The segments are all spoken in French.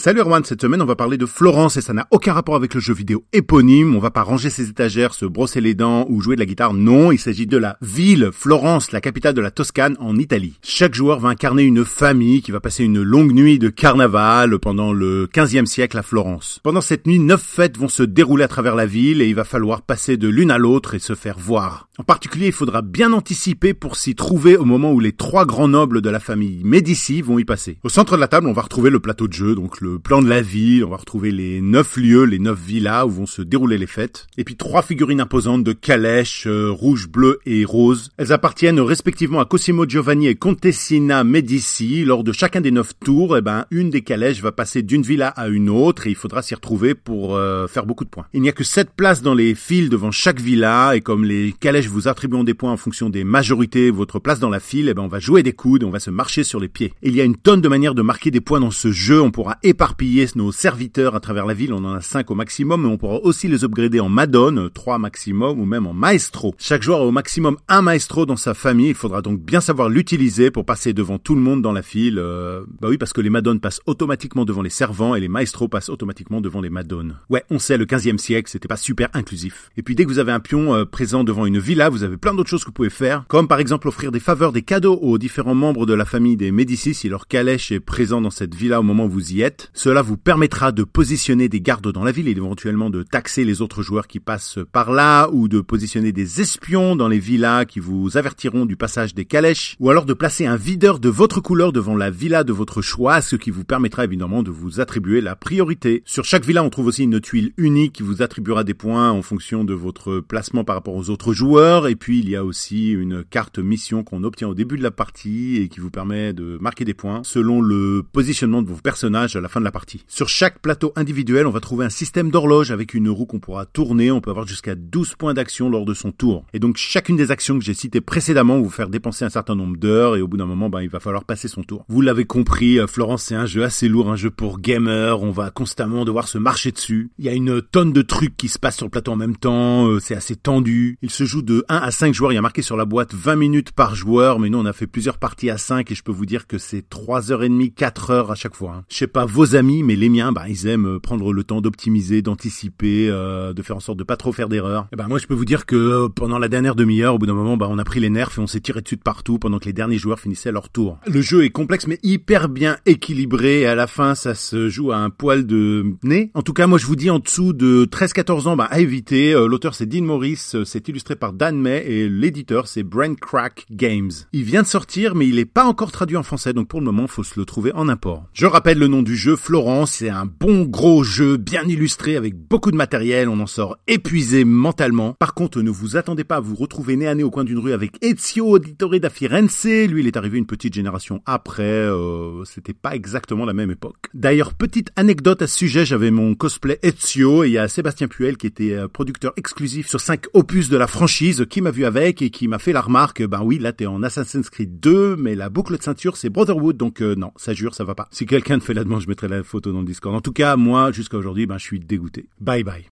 Salut Erwan, cette semaine on va parler de Florence et ça n'a aucun rapport avec le jeu vidéo éponyme, on va pas ranger ses étagères, se brosser les dents ou jouer de la guitare, non, il s'agit de la ville Florence, la capitale de la Toscane en Italie. Chaque joueur va incarner une famille qui va passer une longue nuit de carnaval pendant le 15e siècle à Florence. Pendant cette nuit, neuf fêtes vont se dérouler à travers la ville et il va falloir passer de l'une à l'autre et se faire voir. En particulier, il faudra bien anticiper pour s'y trouver au moment où les trois grands nobles de la famille Médicis vont y passer. Au centre de la table, on va retrouver le plateau de jeu, donc le le plan de la ville, on va retrouver les neuf lieux, les neuf villas où vont se dérouler les fêtes. Et puis trois figurines imposantes de calèches, euh, rouge, bleu et rose. Elles appartiennent respectivement à Cosimo Giovanni et Contessina Medici. Lors de chacun des neuf tours, eh ben, une des calèches va passer d'une villa à une autre et il faudra s'y retrouver pour euh, faire beaucoup de points. Il n'y a que sept places dans les files devant chaque villa et comme les calèches vous attribuent des points en fonction des majorités, votre place dans la file, eh ben, on va jouer des coudes, on va se marcher sur les pieds. il y a une tonne de manières de marquer des points dans ce jeu. On pourra éparpiller nos serviteurs à travers la ville, on en a 5 au maximum, mais on pourra aussi les upgrader en Madone, 3 maximum, ou même en Maestro. Chaque joueur a au maximum un Maestro dans sa famille, il faudra donc bien savoir l'utiliser pour passer devant tout le monde dans la file. Euh, bah oui, parce que les Madones passent automatiquement devant les servants et les Maestros passent automatiquement devant les Madones. Ouais, on sait, le 15e siècle, c'était pas super inclusif. Et puis dès que vous avez un pion euh, présent devant une villa, vous avez plein d'autres choses que vous pouvez faire, comme par exemple offrir des faveurs, des cadeaux aux différents membres de la famille des Médicis si leur calèche est présent dans cette villa au moment où vous y êtes. Cela vous permettra de positionner des gardes dans la ville et éventuellement de taxer les autres joueurs qui passent par là ou de positionner des espions dans les villas qui vous avertiront du passage des calèches ou alors de placer un videur de votre couleur devant la villa de votre choix, ce qui vous permettra évidemment de vous attribuer la priorité. Sur chaque villa, on trouve aussi une tuile unique qui vous attribuera des points en fonction de votre placement par rapport aux autres joueurs et puis il y a aussi une carte mission qu'on obtient au début de la partie et qui vous permet de marquer des points selon le positionnement de vos personnages fin de la partie. Sur chaque plateau individuel, on va trouver un système d'horloge avec une roue qu'on pourra tourner. On peut avoir jusqu'à 12 points d'action lors de son tour. Et donc chacune des actions que j'ai citées précédemment vous faire dépenser un certain nombre d'heures et au bout d'un moment, ben, il va falloir passer son tour. Vous l'avez compris, euh, Florence, c'est un jeu assez lourd, un jeu pour gamers. On va constamment devoir se marcher dessus. Il y a une tonne de trucs qui se passent sur le plateau en même temps. Euh, c'est assez tendu. Il se joue de 1 à 5 joueurs. Il y a marqué sur la boîte 20 minutes par joueur, mais nous on a fait plusieurs parties à 5 et je peux vous dire que c'est 3h30, 4 heures à chaque fois. Hein. Je sais pas vos amis, mais les miens bah, ils aiment euh, prendre le temps d'optimiser, d'anticiper, euh, de faire en sorte de pas trop faire d'erreurs. Et ben moi, je peux vous dire que euh, pendant la dernière demi-heure, au bout d'un moment, bah, on a pris les nerfs et on s'est tiré dessus de partout pendant que les derniers joueurs finissaient leur tour. Le jeu est complexe mais hyper bien équilibré et à la fin, ça se joue à un poil de nez. En tout cas, moi, je vous dis en dessous de 13-14 ans, bah, à éviter. L'auteur, c'est Dean Morris, c'est illustré par Dan May et l'éditeur, c'est Brain Crack Games. Il vient de sortir, mais il est pas encore traduit en français, donc pour le moment, faut se le trouver en import. Je rappelle le nom du jeu, Florence, c'est un bon gros jeu bien illustré avec beaucoup de matériel, on en sort épuisé mentalement. Par contre, ne vous attendez pas à vous retrouver nez à nez au coin d'une rue avec Ezio Auditore da Firenze. Lui, il est arrivé une petite génération après, euh, c'était pas exactement la même époque. D'ailleurs, petite anecdote à ce sujet, j'avais mon cosplay Ezio et il y a Sébastien Puel qui était euh, producteur exclusif sur 5 opus de la franchise qui m'a vu avec et qui m'a fait la remarque, ben oui, là t'es en Assassin's Creed 2, mais la boucle de ceinture c'est Brotherhood, donc euh, non, ça jure, ça va pas. Si quelqu'un te fait la demande, je mettrai la photo dans le Discord. En tout cas, moi, jusqu'à aujourd'hui, ben, je suis dégoûté. Bye bye.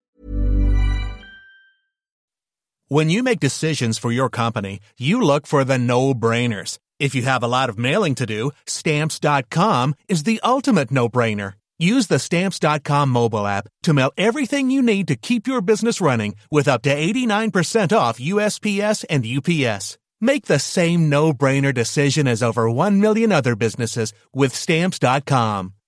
When you make decisions for your company, you look for the no-brainers. If you have a lot of mailing to do, stamps.com is the ultimate no-brainer. Use the stamps.com mobile app to mail everything you need to keep your business running with up to 89% off USPS and UPS. Make the same no-brainer decision as over 1 million other businesses with stamps.com.